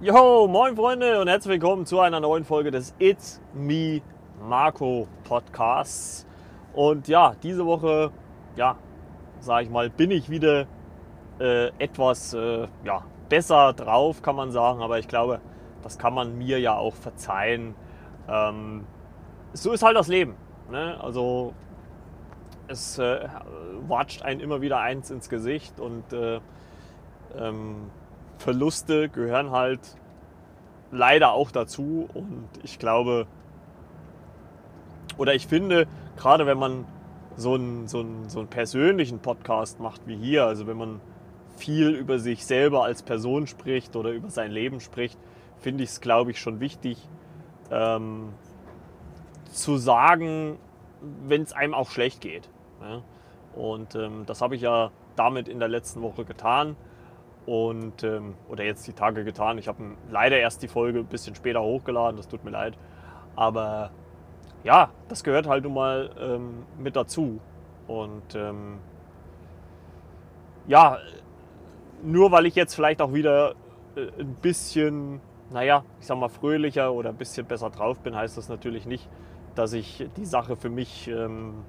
Yo, moin Freunde und herzlich willkommen zu einer neuen Folge des It's Me Marco Podcasts. Und ja, diese Woche, ja, sage ich mal, bin ich wieder äh, etwas äh, ja, besser drauf, kann man sagen. Aber ich glaube, das kann man mir ja auch verzeihen. Ähm, so ist halt das Leben. Ne? Also es äh, watscht einen immer wieder eins ins Gesicht und äh, ähm, Verluste gehören halt leider auch dazu. Und ich glaube, oder ich finde, gerade wenn man so einen, so, einen, so einen persönlichen Podcast macht wie hier, also wenn man viel über sich selber als Person spricht oder über sein Leben spricht, finde ich es, glaube ich, schon wichtig ähm, zu sagen, wenn es einem auch schlecht geht. Ja? Und ähm, das habe ich ja damit in der letzten Woche getan und ähm, oder jetzt die Tage getan. Ich habe leider erst die Folge ein bisschen später hochgeladen, das tut mir leid. Aber ja, das gehört halt nun mal ähm, mit dazu. Und ähm, ja, nur weil ich jetzt vielleicht auch wieder äh, ein bisschen, naja, ich sag mal fröhlicher oder ein bisschen besser drauf bin, heißt das natürlich nicht, dass ich die Sache für mich ähm,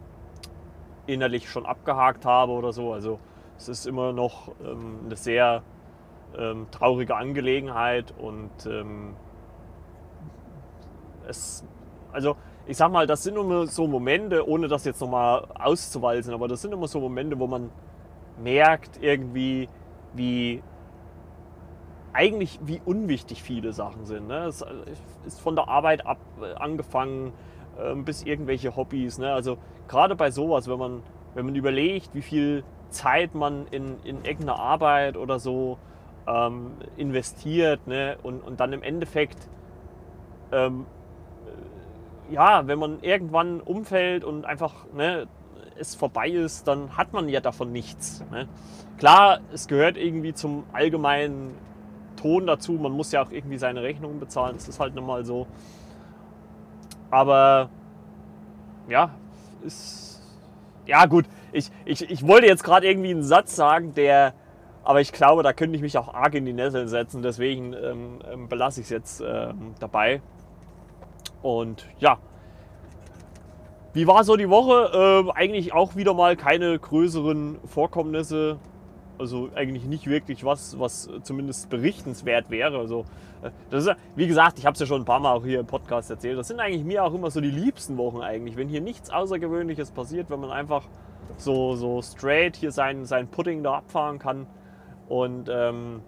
innerlich schon abgehakt habe oder so. Also es ist immer noch ähm, eine sehr ähm, traurige Angelegenheit und ähm, es, also ich sag mal, das sind immer so Momente, ohne das jetzt nochmal auszuwalzen, aber das sind immer so Momente, wo man merkt irgendwie, wie eigentlich wie unwichtig viele Sachen sind. Ne? Es ist von der Arbeit ab äh, angefangen äh, bis irgendwelche Hobbys. Ne? Also gerade bei sowas, wenn man, wenn man überlegt, wie viel Zeit man in, in irgendeine Arbeit oder so ähm, investiert ne? und, und dann im Endeffekt, ähm, ja, wenn man irgendwann umfällt und einfach ne, es vorbei ist, dann hat man ja davon nichts. Ne? Klar, es gehört irgendwie zum allgemeinen Ton dazu, man muss ja auch irgendwie seine Rechnungen bezahlen, das ist halt nochmal so. Aber ja, ist. Ja, gut, ich, ich, ich wollte jetzt gerade irgendwie einen Satz sagen, der. Aber ich glaube, da könnte ich mich auch arg in die Nesseln setzen. Deswegen ähm, ähm belasse ich es jetzt ähm, dabei. Und ja. Wie war so die Woche? Äh, eigentlich auch wieder mal keine größeren Vorkommnisse also eigentlich nicht wirklich was, was zumindest berichtenswert wäre. Also, äh, das ist, wie gesagt, ich habe es ja schon ein paar Mal auch hier im Podcast erzählt. Das sind eigentlich mir auch immer so die liebsten Wochen eigentlich, wenn hier nichts Außergewöhnliches passiert, wenn man einfach so, so straight hier sein, sein Pudding da abfahren kann. Und ähm,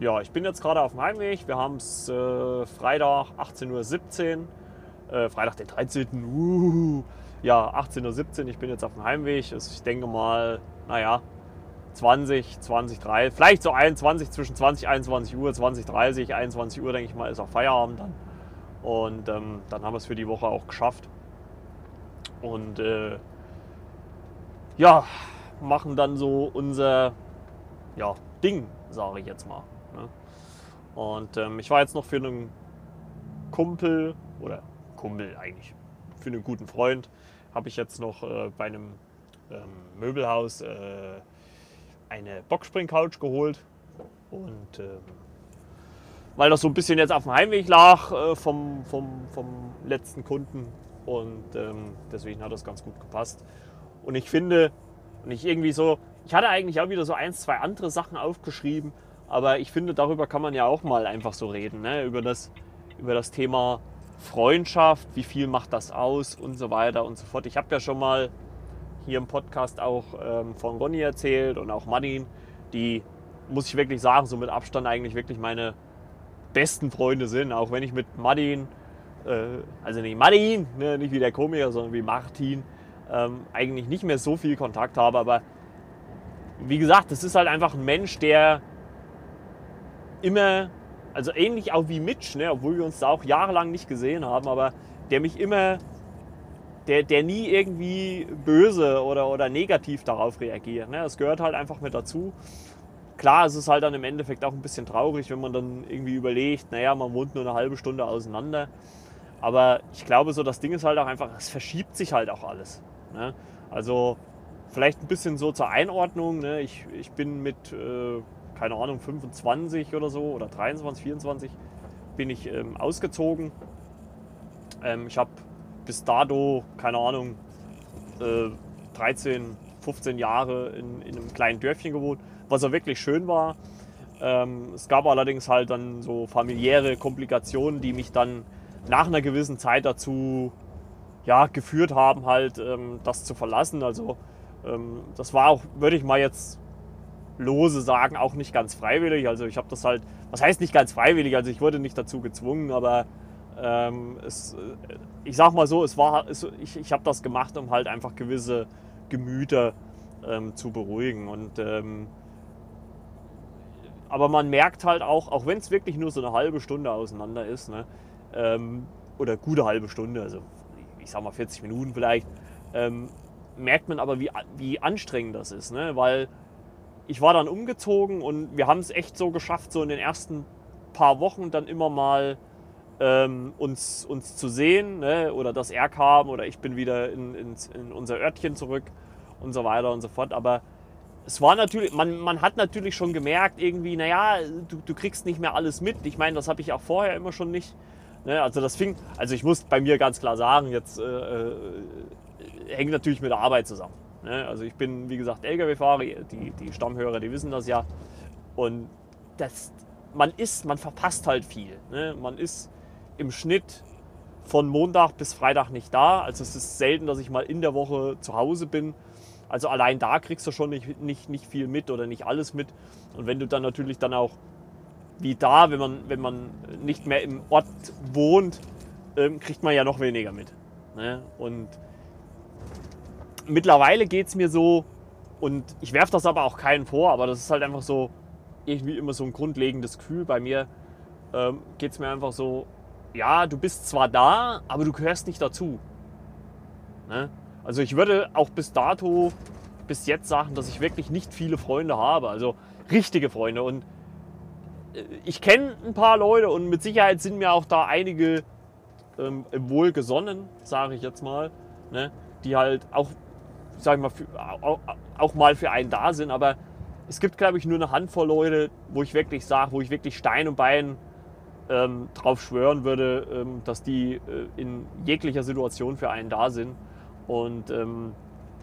ja, ich bin jetzt gerade auf dem Heimweg. Wir haben es äh, Freitag 18.17 Uhr. Äh, Freitag den 13. Uh, ja, 18.17 Uhr. Ich bin jetzt auf dem Heimweg. Also ich denke mal, naja, 20, 20, 30, vielleicht so 21, zwischen 20, 21 Uhr, 20, 30, 21 Uhr, denke ich mal, ist auch Feierabend dann. Und ähm, dann haben wir es für die Woche auch geschafft. Und äh, ja, machen dann so unser ja, Ding, sage ich jetzt mal. Ne? Und ähm, ich war jetzt noch für einen Kumpel, oder Kumpel eigentlich, für einen guten Freund, habe ich jetzt noch äh, bei einem ähm, Möbelhaus äh, eine Boxspring-Couch geholt. Und ähm, weil das so ein bisschen jetzt auf dem Heimweg lag äh, vom, vom, vom letzten Kunden. Und ähm, deswegen hat das ganz gut gepasst. Und ich finde, und ich irgendwie so, ich hatte eigentlich auch wieder so ein, zwei andere Sachen aufgeschrieben, aber ich finde, darüber kann man ja auch mal einfach so reden, ne? über, das, über das Thema Freundschaft, wie viel macht das aus und so weiter und so fort. Ich habe ja schon mal hier im Podcast auch ähm, von Ronny erzählt und auch Martin, die, muss ich wirklich sagen, so mit Abstand eigentlich wirklich meine besten Freunde sind. Auch wenn ich mit Martin, äh, also nicht Martin, ne, nicht wie der Komiker, sondern wie Martin, ähm, eigentlich nicht mehr so viel Kontakt habe. Aber wie gesagt, das ist halt einfach ein Mensch, der immer, also ähnlich auch wie Mitch, ne, obwohl wir uns da auch jahrelang nicht gesehen haben, aber der mich immer der, der nie irgendwie böse oder, oder negativ darauf reagiert. Ne? Das gehört halt einfach mit dazu. Klar, es ist halt dann im Endeffekt auch ein bisschen traurig, wenn man dann irgendwie überlegt, naja, man wohnt nur eine halbe Stunde auseinander. Aber ich glaube, so das Ding ist halt auch einfach, es verschiebt sich halt auch alles. Ne? Also vielleicht ein bisschen so zur Einordnung. Ne? Ich, ich bin mit, äh, keine Ahnung, 25 oder so oder 23, 24 bin ich ähm, ausgezogen. Ähm, ich habe bis dato, keine Ahnung, äh, 13, 15 Jahre in, in, einem kleinen Dörfchen gewohnt, was auch wirklich schön war. Ähm, es gab allerdings halt dann so familiäre Komplikationen, die mich dann nach einer gewissen Zeit dazu ja, geführt haben, halt ähm, das zu verlassen. Also ähm, das war auch, würde ich mal jetzt lose sagen, auch nicht ganz freiwillig. Also ich habe das halt, was heißt nicht ganz freiwillig, also ich wurde nicht dazu gezwungen, aber ähm, es, äh, ich sag mal so, es war, es, ich, ich habe das gemacht, um halt einfach gewisse Gemüter ähm, zu beruhigen. Und, ähm, aber man merkt halt auch, auch wenn es wirklich nur so eine halbe Stunde auseinander ist, ne, ähm, oder gute halbe Stunde, also ich sag mal 40 Minuten vielleicht, ähm, merkt man aber, wie, wie anstrengend das ist. Ne? Weil ich war dann umgezogen und wir haben es echt so geschafft, so in den ersten paar Wochen dann immer mal ähm, uns, uns zu sehen. Ne? Oder dass er kam oder ich bin wieder in, in, in unser Örtchen zurück und so weiter und so fort. Aber es war natürlich, man, man hat natürlich schon gemerkt, irgendwie, naja, du, du kriegst nicht mehr alles mit. Ich meine, das habe ich auch vorher immer schon nicht. Ne? Also das fing, also ich muss bei mir ganz klar sagen, jetzt äh, äh hängt natürlich mit der Arbeit zusammen. Ne? Also ich bin, wie gesagt, Lkw-Fahrer, die, die Stammhörer, die wissen das ja. Und das, man ist, man verpasst halt viel. Ne? Man ist im Schnitt von Montag bis Freitag nicht da. Also es ist selten, dass ich mal in der Woche zu Hause bin. Also allein da kriegst du schon nicht, nicht, nicht viel mit oder nicht alles mit. Und wenn du dann natürlich dann auch wie da, wenn man, wenn man nicht mehr im Ort wohnt, ähm, kriegt man ja noch weniger mit. Ne? Und mittlerweile geht es mir so, und ich werfe das aber auch keinen vor, aber das ist halt einfach so irgendwie immer so ein grundlegendes Gefühl. Bei mir ähm, geht es mir einfach so, ja, du bist zwar da, aber du gehörst nicht dazu. Ne? Also ich würde auch bis dato, bis jetzt sagen, dass ich wirklich nicht viele Freunde habe, also richtige Freunde. Und ich kenne ein paar Leute und mit Sicherheit sind mir auch da einige ähm, wohlgesonnen, sage ich jetzt mal, ne? die halt auch sag ich mal, für, auch, auch, mal für einen da sind. Aber es gibt, glaube ich, nur eine Handvoll Leute, wo ich wirklich sage, wo ich wirklich Stein und Bein ähm, drauf schwören würde, ähm, dass die äh, in jeglicher Situation für einen da sind. Und ähm,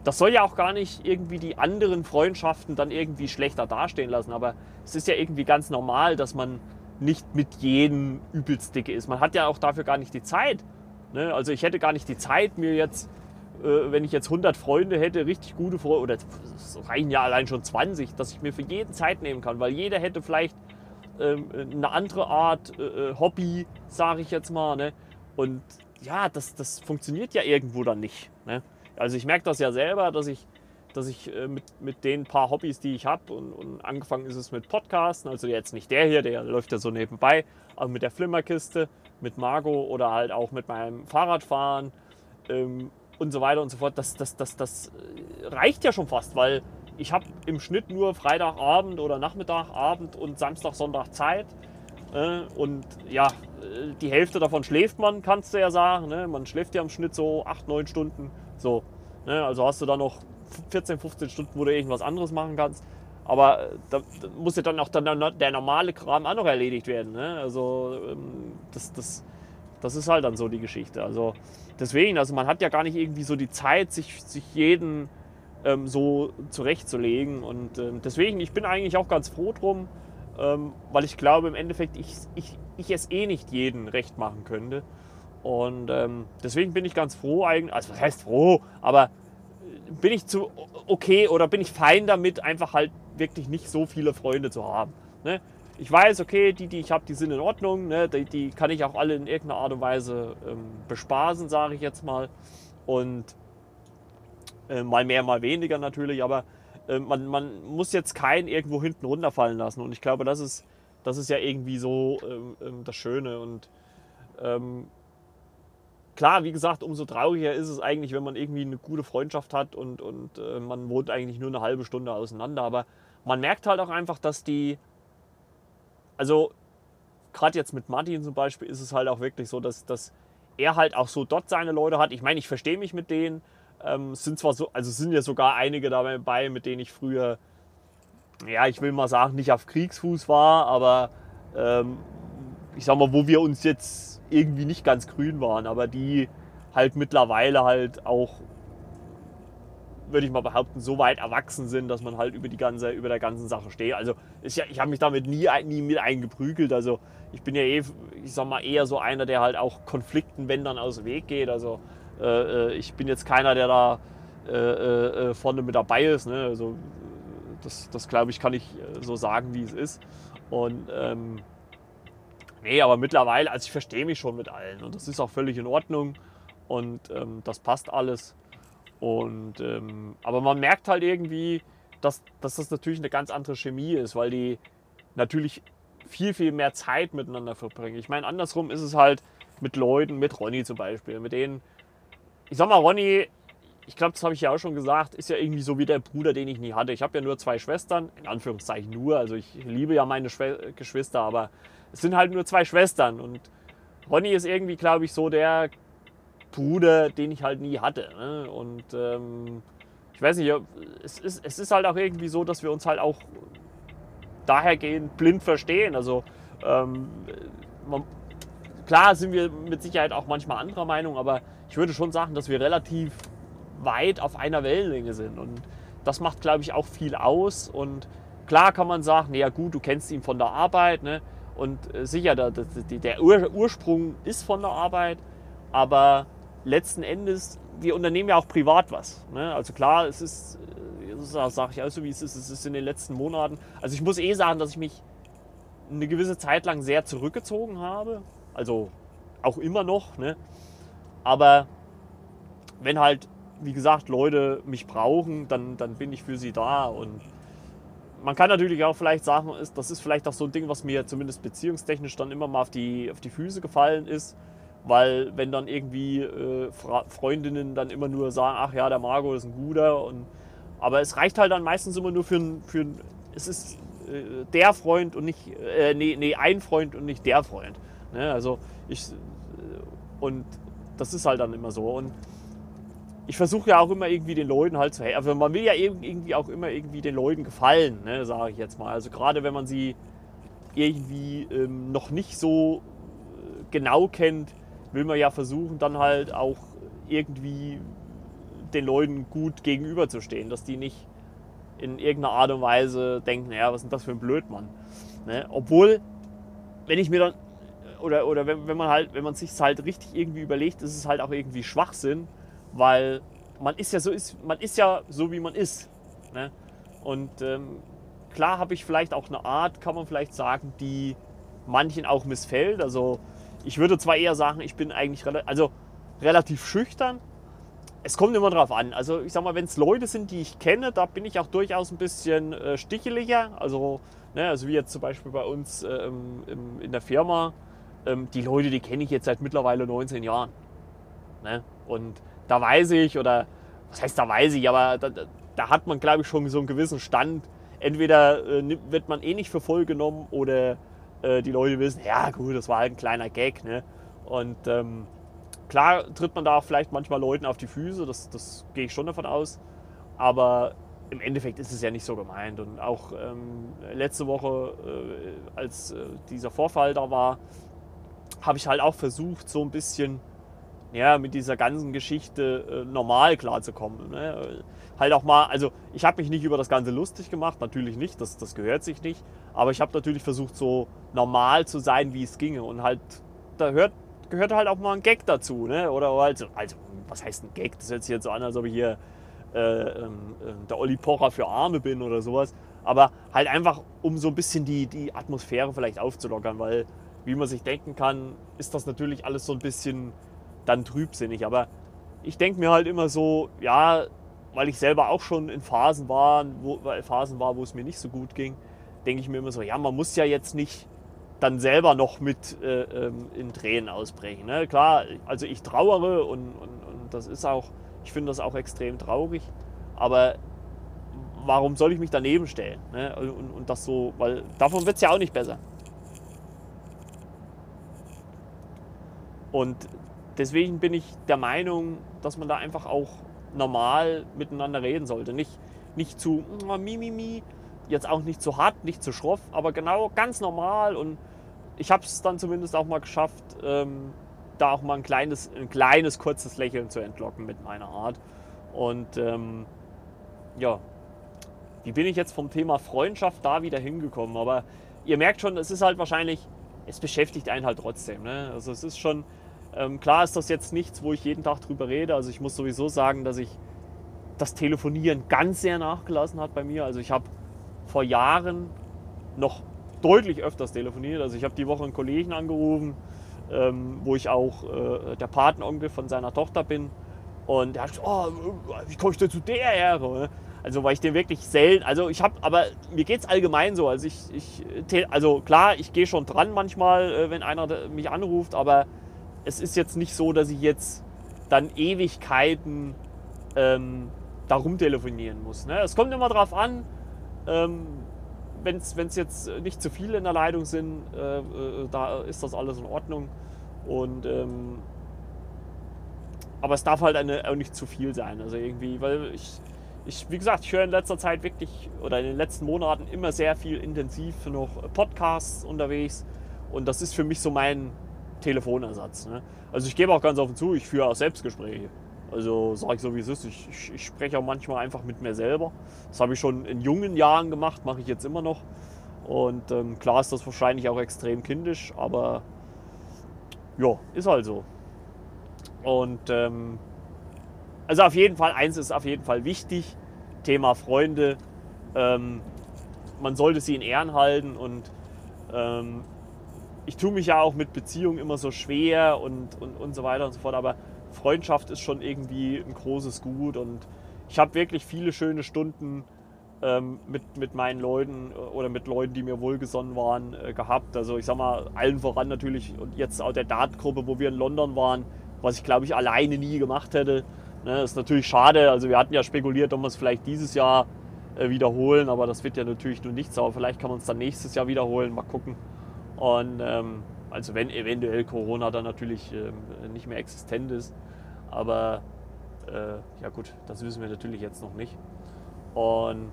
das soll ja auch gar nicht irgendwie die anderen Freundschaften dann irgendwie schlechter dastehen lassen. Aber es ist ja irgendwie ganz normal, dass man nicht mit jedem übelst dicke ist. Man hat ja auch dafür gar nicht die Zeit. Ne? Also ich hätte gar nicht die Zeit, mir jetzt äh, wenn ich jetzt 100 Freunde hätte, richtig gute Freunde, oder es reichen ja allein schon 20, dass ich mir für jeden Zeit nehmen kann, weil jeder hätte vielleicht ähm, eine andere Art äh, äh, Hobby, sage ich jetzt mal. Ne? Und ja, das, das funktioniert ja irgendwo dann nicht. Ne? Also ich merke das ja selber, dass ich, dass ich äh, mit, mit den paar Hobbys, die ich habe, und, und, angefangen ist es mit Podcasten, also jetzt nicht der hier, der läuft ja so nebenbei, aber mit der Flimmerkiste, mit Margot oder halt auch mit meinem Fahrradfahren. Ähm, und so weiter und so fort. Das, das, das, das äh, reicht ja schon fast, weil ich habe im Schnitt nur Freitagabend oder Nachmittagabend und Samstag, Sonntag Zeit. Äh, und ja, äh, die Hälfte davon schläft man, kannst du ja sagen. Ne? Man schläft ja im Schnitt so 8, 9 Stunden. So, ne? Also hast du da noch 14, 15 Stunden, wo du irgendwas anderes machen kannst. Aber äh, da, da muss ja dann auch dann der normale Kram auch noch erledigt werden. Ne? Also ähm, das, das, das ist halt dann so die Geschichte. Also deswegen, also man hat ja gar nicht irgendwie so die Zeit, sich, sich jeden ähm, so zurechtzulegen. Und ähm, deswegen, ich bin eigentlich auch ganz froh drum, ähm, weil ich glaube im Endeffekt, ich, ich, ich es eh nicht jeden recht machen könnte. Und ähm, deswegen bin ich ganz froh eigentlich, also was heißt froh, aber äh, bin ich zu okay oder bin ich fein damit, einfach halt wirklich nicht so viele Freunde zu haben. Ne? ich weiß, okay, die, die ich habe, die sind in Ordnung. Ne? Die, die, kann ich auch alle in irgendeiner Art und Weise ähm, bespaßen, sage ich jetzt mal. Und äh, mal mehr, mal weniger natürlich. Aber äh, man, man muss jetzt keinen irgendwo hinten runterfallen lassen. Und ich glaube, das ist, das ist ja irgendwie so ähm, ähm das Schöne. Und ähm, klar, wie gesagt, umso trauriger ist es eigentlich, wenn man irgendwie eine gute Freundschaft hat und, und äh, man wohnt eigentlich nur eine halbe Stunde auseinander. Aber man merkt halt auch einfach, dass die also gerade jetzt mit Martin zum Beispiel ist es halt auch wirklich so, dass, dass er halt auch so dort seine Leute hat. Ich meine, ich verstehe mich mit denen. Ähm, sind zwar so, also sind ja sogar einige dabei, mit denen ich früher ja, ich will mal sagen, nicht auf Kriegsfuß war, aber ähm, ich sag mal, wo wir uns jetzt irgendwie nicht ganz grün waren, aber die halt mittlerweile halt auch, würde ich mal behaupten, so weit erwachsen sind, dass man halt über die ganze, über der ganzen Sache steht. Also ich, ich habe mich damit nie, nie mit eingeprügelt. Also ich bin ja eh, ich sag mal, eher so einer, der halt auch Konflikten, wenn dann aus dem Weg geht. Also äh, äh ich bin jetzt keiner, der da äh, äh, äh, vorne mit dabei ist. Ne? Also das, das glaube ich, kann ich äh, so sagen, wie es ist. Und ähm, nee, aber mittlerweile, also ich verstehe mich schon mit allen und das ist auch völlig in Ordnung und ähm, das passt alles. Und, ähm, aber man merkt halt irgendwie, dass, dass das natürlich eine ganz andere Chemie ist, weil die natürlich viel, viel mehr Zeit miteinander verbringen. Ich meine, andersrum ist es halt mit Leuten, mit Ronny zum Beispiel, mit denen, ich sag mal, Ronny ich glaube, das habe ich ja auch schon gesagt, ist ja irgendwie so wie der Bruder, den ich nie hatte. Ich habe ja nur zwei Schwestern, in Anführungszeichen nur. Also ich liebe ja meine Schwe Geschwister, aber es sind halt nur zwei Schwestern. Und Ronny ist irgendwie, glaube ich, so der Bruder, den ich halt nie hatte. Ne? Und ähm, ich weiß nicht, es ist, es ist halt auch irgendwie so, dass wir uns halt auch dahergehend blind verstehen. Also ähm, man, klar sind wir mit Sicherheit auch manchmal anderer Meinung, aber ich würde schon sagen, dass wir relativ weit auf einer Wellenlänge sind. Und das macht, glaube ich, auch viel aus. Und klar kann man sagen, ja gut, du kennst ihn von der Arbeit. Ne? Und äh, sicher, der, der Ursprung ist von der Arbeit. Aber letzten Endes, wir unternehmen ja auch privat was. Ne? Also klar, es ist, äh, das sage ich auch so, wie es ist, es ist in den letzten Monaten. Also ich muss eh sagen, dass ich mich eine gewisse Zeit lang sehr zurückgezogen habe. Also auch immer noch. Ne? Aber wenn halt wie gesagt, Leute mich brauchen, dann, dann bin ich für sie da. Und man kann natürlich auch vielleicht sagen, das ist vielleicht auch so ein Ding, was mir zumindest beziehungstechnisch dann immer mal auf die, auf die Füße gefallen ist. Weil wenn dann irgendwie äh, Freundinnen dann immer nur sagen, ach ja, der Margot ist ein guter. Und, aber es reicht halt dann meistens immer nur für ein, für ein es ist äh, der Freund und nicht, äh, nee, nee, ein Freund und nicht der Freund. Ne? Also ich, äh, und das ist halt dann immer so. Und ich versuche ja auch immer irgendwie den Leuten halt zu helfen. Also man will ja irgendwie auch immer irgendwie den Leuten gefallen, ne, sage ich jetzt mal. Also gerade wenn man sie irgendwie ähm, noch nicht so äh, genau kennt, will man ja versuchen, dann halt auch irgendwie den Leuten gut gegenüberzustehen, dass die nicht in irgendeiner Art und Weise denken, naja, was ist das für ein Blödmann. Ne? Obwohl, wenn ich mir dann, oder, oder wenn, wenn man halt, wenn man sich halt richtig irgendwie überlegt, ist es halt auch irgendwie Schwachsinn, weil man ist ja so, ist, man ist ja so, wie man ist. Ne? Und ähm, klar habe ich vielleicht auch eine Art, kann man vielleicht sagen, die manchen auch missfällt. Also ich würde zwar eher sagen, ich bin eigentlich rel also relativ schüchtern. Es kommt immer drauf an. Also ich sag mal, wenn es Leute sind, die ich kenne, da bin ich auch durchaus ein bisschen äh, sticheliger. Also, ne, also wie jetzt zum Beispiel bei uns ähm, im, in der Firma. Ähm, die Leute, die kenne ich jetzt seit mittlerweile 19 Jahren. Ne? Und da weiß ich, oder was heißt da weiß ich, aber da, da hat man, glaube ich, schon so einen gewissen Stand. Entweder äh, wird man eh nicht für voll genommen oder äh, die Leute wissen, ja gut, das war halt ein kleiner Gag. Ne? Und ähm, klar tritt man da auch vielleicht manchmal Leuten auf die Füße, das, das gehe ich schon davon aus. Aber im Endeffekt ist es ja nicht so gemeint. Und auch ähm, letzte Woche, äh, als äh, dieser Vorfall da war, habe ich halt auch versucht, so ein bisschen ja, mit dieser ganzen Geschichte äh, normal klarzukommen. Ne? Halt auch mal, also ich habe mich nicht über das Ganze lustig gemacht, natürlich nicht, das, das gehört sich nicht. Aber ich habe natürlich versucht, so normal zu sein, wie es ginge. Und halt, da hört, gehört halt auch mal ein Gag dazu. Ne? Oder halt, also, was heißt ein Gag? Das hört sich jetzt so an, als ob ich hier äh, äh, der Olli Pocher für Arme bin oder sowas. Aber halt einfach, um so ein bisschen die, die Atmosphäre vielleicht aufzulockern, weil, wie man sich denken kann, ist das natürlich alles so ein bisschen dann trübsinnig. Aber ich denke mir halt immer so, ja, weil ich selber auch schon in Phasen war, wo, Phasen war, wo es mir nicht so gut ging, denke ich mir immer so, ja, man muss ja jetzt nicht dann selber noch mit äh, ähm, in Tränen ausbrechen. Ne? Klar, also ich trauere und, und, und das ist auch, ich finde das auch extrem traurig, aber warum soll ich mich daneben stellen? Ne? Und, und das so, weil davon wird es ja auch nicht besser. Und deswegen bin ich der Meinung, dass man da einfach auch normal miteinander reden sollte. Nicht, nicht zu oh, mi, mi, mi, jetzt auch nicht zu hart, nicht zu schroff, aber genau ganz normal. Und ich habe es dann zumindest auch mal geschafft, ähm, da auch mal ein kleines, ein kleines, kurzes Lächeln zu entlocken mit meiner Art. Und ähm, ja, wie bin ich jetzt vom Thema Freundschaft da wieder hingekommen? Aber ihr merkt schon, es ist halt wahrscheinlich, es beschäftigt einen halt trotzdem. Ne? Also es ist schon, ähm, klar ist das jetzt nichts, wo ich jeden Tag drüber rede. Also ich muss sowieso sagen, dass ich das Telefonieren ganz sehr nachgelassen hat bei mir. Also ich habe vor Jahren noch deutlich öfters telefoniert. Also ich habe die Woche einen Kollegen angerufen, ähm, wo ich auch äh, der Patenonkel von seiner Tochter bin. Und er hat gesagt, oh, wie komme ich denn zu der Ehre? Also weil ich den wirklich selten, also ich habe, aber mir geht es allgemein so. Also ich, ich, also klar, ich gehe schon dran manchmal, äh, wenn einer mich anruft, aber es ist jetzt nicht so, dass ich jetzt dann Ewigkeiten ähm, darum telefonieren muss. Ne? Es kommt immer darauf an, ähm, wenn es jetzt nicht zu viele in der Leitung sind, äh, äh, da ist das alles in Ordnung. Und ähm, aber es darf halt eine, auch nicht zu viel sein. Also irgendwie, weil ich, ich, wie gesagt, ich höre in letzter Zeit wirklich oder in den letzten Monaten immer sehr viel intensiv noch Podcasts unterwegs. Und das ist für mich so mein Telefonersatz. Ne? Also ich gebe auch ganz offen zu, ich führe auch Selbstgespräche. Also sage ich so, wie es ist. Ich, ich, ich, spreche auch manchmal einfach mit mir selber. Das habe ich schon in jungen Jahren gemacht, mache ich jetzt immer noch. Und ähm, klar ist das wahrscheinlich auch extrem kindisch, aber ja, ist halt so. Und ähm, also auf jeden Fall, eins ist auf jeden Fall wichtig, Thema Freunde. Ähm, man sollte sie in Ehren halten und ähm, ich tue mich ja auch mit Beziehungen immer so schwer und, und, und so weiter und so fort, aber Freundschaft ist schon irgendwie ein großes Gut und ich habe wirklich viele schöne Stunden ähm, mit, mit meinen Leuten oder mit Leuten, die mir wohlgesonnen waren, äh, gehabt. Also ich sag mal, allen voran natürlich und jetzt auch der Dart-Gruppe, wo wir in London waren, was ich glaube ich alleine nie gemacht hätte. Ne, ist natürlich schade. Also wir hatten ja spekuliert, ob wir es vielleicht dieses Jahr äh, wiederholen, aber das wird ja natürlich nur nichts. Aber vielleicht kann man es dann nächstes Jahr wiederholen. Mal gucken. Und ähm, also wenn eventuell Corona dann natürlich ähm, nicht mehr existent ist. Aber äh, ja gut, das wissen wir natürlich jetzt noch nicht. Und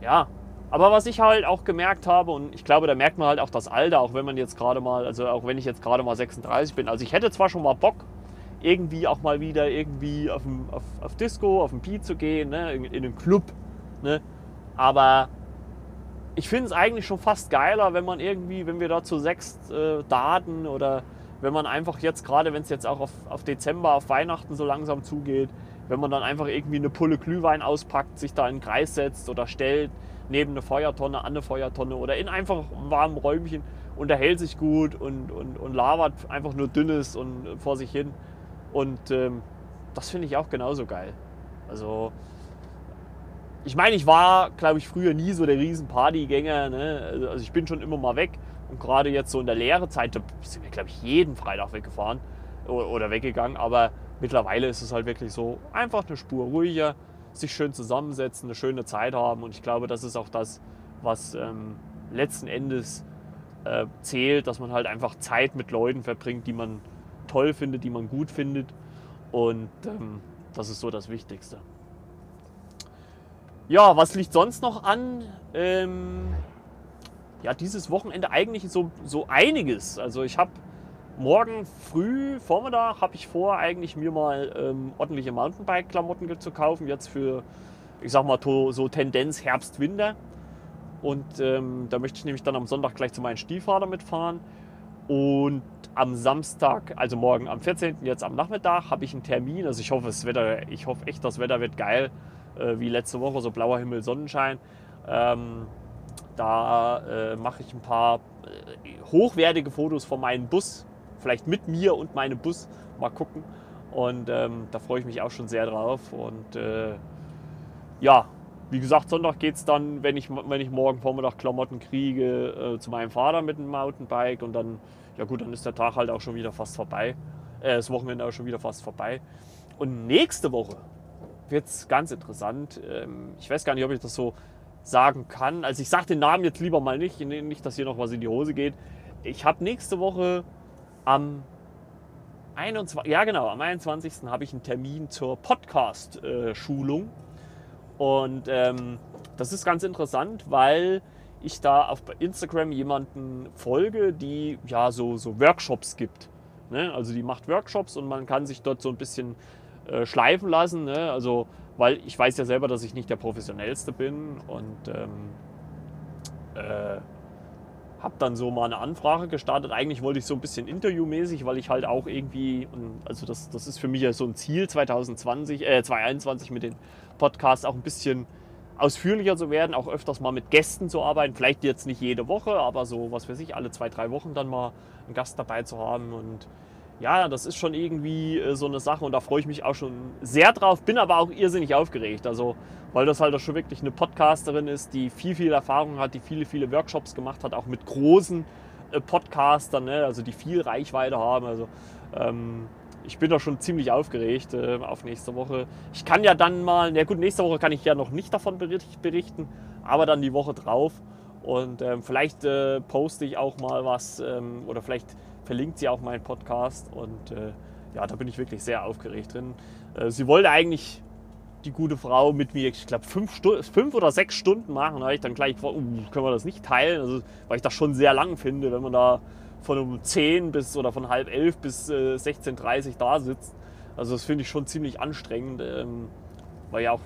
ja, aber was ich halt auch gemerkt habe, und ich glaube, da merkt man halt auch das Alter, auch wenn man jetzt gerade mal, also auch wenn ich jetzt gerade mal 36 bin. Also ich hätte zwar schon mal Bock, irgendwie auch mal wieder irgendwie auf, dem, auf, auf Disco, auf den Pi zu gehen, ne, in, in einen Club. Ne, aber ich finde es eigentlich schon fast geiler, wenn man irgendwie, wenn wir da zu sechs äh, Daten oder wenn man einfach jetzt, gerade wenn es jetzt auch auf, auf Dezember, auf Weihnachten so langsam zugeht, wenn man dann einfach irgendwie eine Pulle Glühwein auspackt, sich da in einen Kreis setzt oder stellt, neben eine Feuertonne, an eine Feuertonne oder in einfach einem warmen Räumchen, unterhält sich gut und, und, und labert einfach nur Dünnes und vor sich hin. Und ähm, das finde ich auch genauso geil. Also, ich meine, ich war, glaube ich, früher nie so der riesen Partygänger. Ne? Also, also ich bin schon immer mal weg. Und gerade jetzt so in der Lehrezeit, da sind wir, glaube ich, jeden Freitag weggefahren oder weggegangen. Aber mittlerweile ist es halt wirklich so, einfach eine Spur ruhiger, sich schön zusammensetzen, eine schöne Zeit haben. Und ich glaube, das ist auch das, was ähm, letzten Endes äh, zählt, dass man halt einfach Zeit mit Leuten verbringt, die man toll findet, die man gut findet. Und ähm, das ist so das Wichtigste. Ja, was liegt sonst noch an? Ähm, ja, dieses Wochenende eigentlich so, so einiges. Also ich habe morgen früh, Vormittag, habe ich vor, eigentlich mir mal ähm, ordentliche Mountainbike-Klamotten zu kaufen. Jetzt für, ich sag mal, so Tendenz Herbst, Winter. Und ähm, da möchte ich nämlich dann am Sonntag gleich zu meinem Stiefvater mitfahren. Und am Samstag, also morgen am 14. jetzt am Nachmittag, habe ich einen Termin. Also ich hoffe, das Wetter, ich hoffe echt, das Wetter wird geil, äh, wie letzte Woche, so blauer Himmel, Sonnenschein. Ähm, da äh, mache ich ein paar äh, hochwertige Fotos von meinem Bus, vielleicht mit mir und meinem Bus. Mal gucken. Und ähm, da freue ich mich auch schon sehr drauf. Und äh, ja, wie gesagt, Sonntag geht es dann, wenn ich, wenn ich morgen Vormittag Klamotten kriege, äh, zu meinem Vater mit dem Mountainbike. Und dann, ja gut, dann ist der Tag halt auch schon wieder fast vorbei. Äh, das Wochenende auch schon wieder fast vorbei. Und nächste Woche wird es ganz interessant. Ähm, ich weiß gar nicht, ob ich das so sagen kann. Also ich sage den Namen jetzt lieber mal nicht, nicht, dass hier noch was in die Hose geht. Ich habe nächste Woche am 21, ja genau, am 21. habe ich einen Termin zur Podcast-Schulung. Und ähm, das ist ganz interessant, weil ich da auf Instagram jemanden folge, die ja so, so Workshops gibt. Ne? Also die macht Workshops und man kann sich dort so ein bisschen äh, schleifen lassen. Ne? Also, weil ich weiß ja selber, dass ich nicht der Professionellste bin und ähm, äh, habe dann so mal eine Anfrage gestartet. Eigentlich wollte ich so ein bisschen interviewmäßig, weil ich halt auch irgendwie, also das, das ist für mich ja so ein Ziel 2020, äh, 2021 mit den Podcasts auch ein bisschen ausführlicher zu werden, auch öfters mal mit Gästen zu arbeiten. Vielleicht jetzt nicht jede Woche, aber so, was weiß ich, alle zwei, drei Wochen dann mal einen Gast dabei zu haben. Und ja, das ist schon irgendwie äh, so eine Sache und da freue ich mich auch schon sehr drauf, bin aber auch irrsinnig aufgeregt. Also, weil das halt auch schon wirklich eine Podcasterin ist, die viel, viel Erfahrung hat, die viele, viele Workshops gemacht hat, auch mit großen äh, Podcastern, ne? also die viel Reichweite haben. Also, ähm, ich bin doch schon ziemlich aufgeregt äh, auf nächste Woche. Ich kann ja dann mal, na gut, nächste Woche kann ich ja noch nicht davon berichten, aber dann die Woche drauf. Und ähm, vielleicht äh, poste ich auch mal was ähm, oder vielleicht verlinkt sie auch meinen Podcast. Und äh, ja, da bin ich wirklich sehr aufgeregt drin. Äh, sie wollte eigentlich die gute Frau mit mir, ich glaube, fünf, fünf, oder sechs Stunden machen. Da habe ich dann gleich gefragt, uh, können wir das nicht teilen? Also, weil ich das schon sehr lang finde, wenn man da von um 10 bis oder von halb elf bis äh, 16.30 Uhr da sitzt. Also das finde ich schon ziemlich anstrengend, ähm, weil ja auch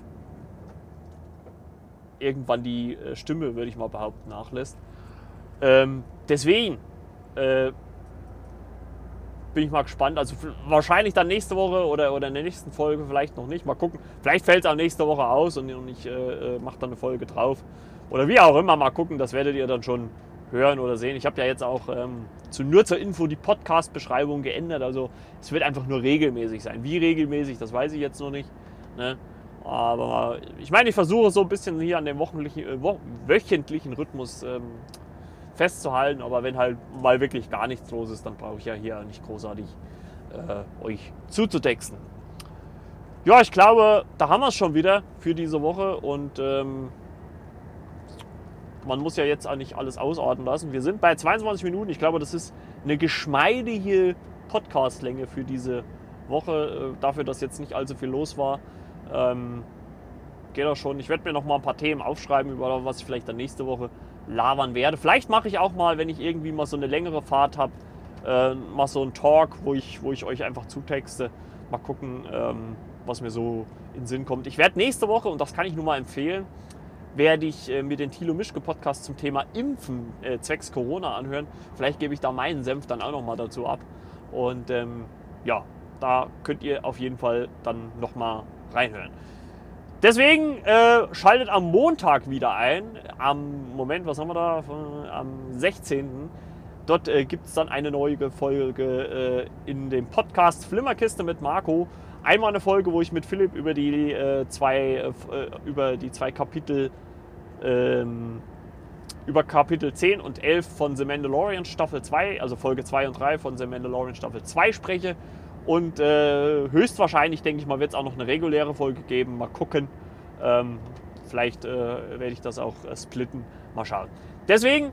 irgendwann die äh, Stimme, würde ich mal behaupten, nachlässt. Ähm, deswegen äh, bin ich mal gespannt. Also wahrscheinlich dann nächste Woche oder, oder in der nächsten Folge vielleicht noch nicht. Mal gucken. Vielleicht fällt es auch nächste Woche aus und, und ich äh, äh, mache dann eine Folge drauf. Oder wie auch immer, mal gucken. Das werdet ihr dann schon hören oder sehen. Ich habe ja jetzt auch ähm, zu, nur zur Info die Podcast-Beschreibung geändert. Also es wird einfach nur regelmäßig sein. Wie regelmäßig, das weiß ich jetzt noch nicht. Ne? Aber ich meine, ich versuche so ein bisschen hier an dem wöchentlichen, äh, wöchentlichen Rhythmus ähm, festzuhalten. Aber wenn halt mal wirklich gar nichts los ist, dann brauche ich ja hier nicht großartig äh, euch zuzutexten. Ja, ich glaube, da haben wir es schon wieder für diese Woche und ähm, man muss ja jetzt auch nicht alles ausarten lassen. Wir sind bei 22 Minuten. Ich glaube, das ist eine geschmeidige Podcastlänge für diese Woche, äh, dafür, dass jetzt nicht allzu viel los war. Ähm, geht auch schon. Ich werde mir noch mal ein paar Themen aufschreiben, über was ich vielleicht dann nächste Woche labern werde. Vielleicht mache ich auch mal, wenn ich irgendwie mal so eine längere Fahrt habe, äh, mal so einen Talk, wo ich, wo ich euch einfach zutexte. Mal gucken, ähm, was mir so in Sinn kommt. Ich werde nächste Woche, und das kann ich nur mal empfehlen, werde ich äh, mir den Thilo Mischke Podcast zum Thema Impfen äh, zwecks Corona anhören. Vielleicht gebe ich da meinen Senf dann auch noch mal dazu ab. Und ähm, ja, da könnt ihr auf jeden Fall dann noch mal reinhören. Deswegen äh, schaltet am Montag wieder ein. Am Moment, was haben wir da? Am 16. Dort äh, gibt es dann eine neue Folge äh, in dem Podcast Flimmerkiste mit Marco einmal eine Folge, wo ich mit Philipp über die äh, zwei, äh, über die zwei Kapitel, ähm, über Kapitel 10 und 11 von The Mandalorian Staffel 2, also Folge 2 und 3 von The Mandalorian Staffel 2 spreche. Und äh, höchstwahrscheinlich, denke ich mal, wird es auch noch eine reguläre Folge geben. Mal gucken. Ähm, vielleicht äh, werde ich das auch äh, splitten. Mal schauen. Deswegen,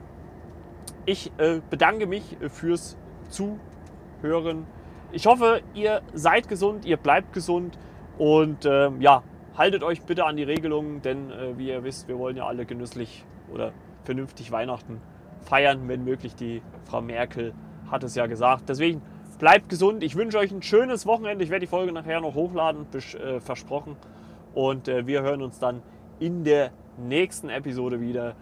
ich äh, bedanke mich fürs Zuhören ich hoffe, ihr seid gesund, ihr bleibt gesund und ähm, ja, haltet euch bitte an die Regelungen, denn äh, wie ihr wisst, wir wollen ja alle genüsslich oder vernünftig Weihnachten feiern, wenn möglich. Die Frau Merkel hat es ja gesagt. Deswegen bleibt gesund. Ich wünsche euch ein schönes Wochenende. Ich werde die Folge nachher noch hochladen, äh, versprochen. Und äh, wir hören uns dann in der nächsten Episode wieder.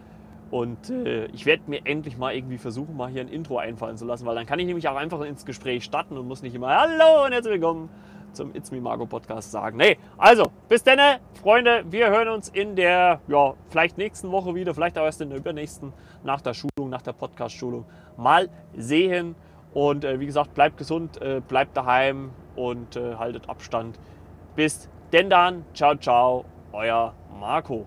Und äh, ich werde mir endlich mal irgendwie versuchen, mal hier ein Intro einfallen zu lassen, weil dann kann ich nämlich auch einfach ins Gespräch starten und muss nicht immer Hallo und herzlich willkommen zum It's Me Marco Podcast sagen. Nee, also bis dann, Freunde. Wir hören uns in der, ja, vielleicht nächsten Woche wieder, vielleicht auch erst in der übernächsten, nach der Schulung, nach der Podcast-Schulung. Mal sehen. Und äh, wie gesagt, bleibt gesund, äh, bleibt daheim und äh, haltet Abstand. Bis denn dann. Ciao, ciao. Euer Marco.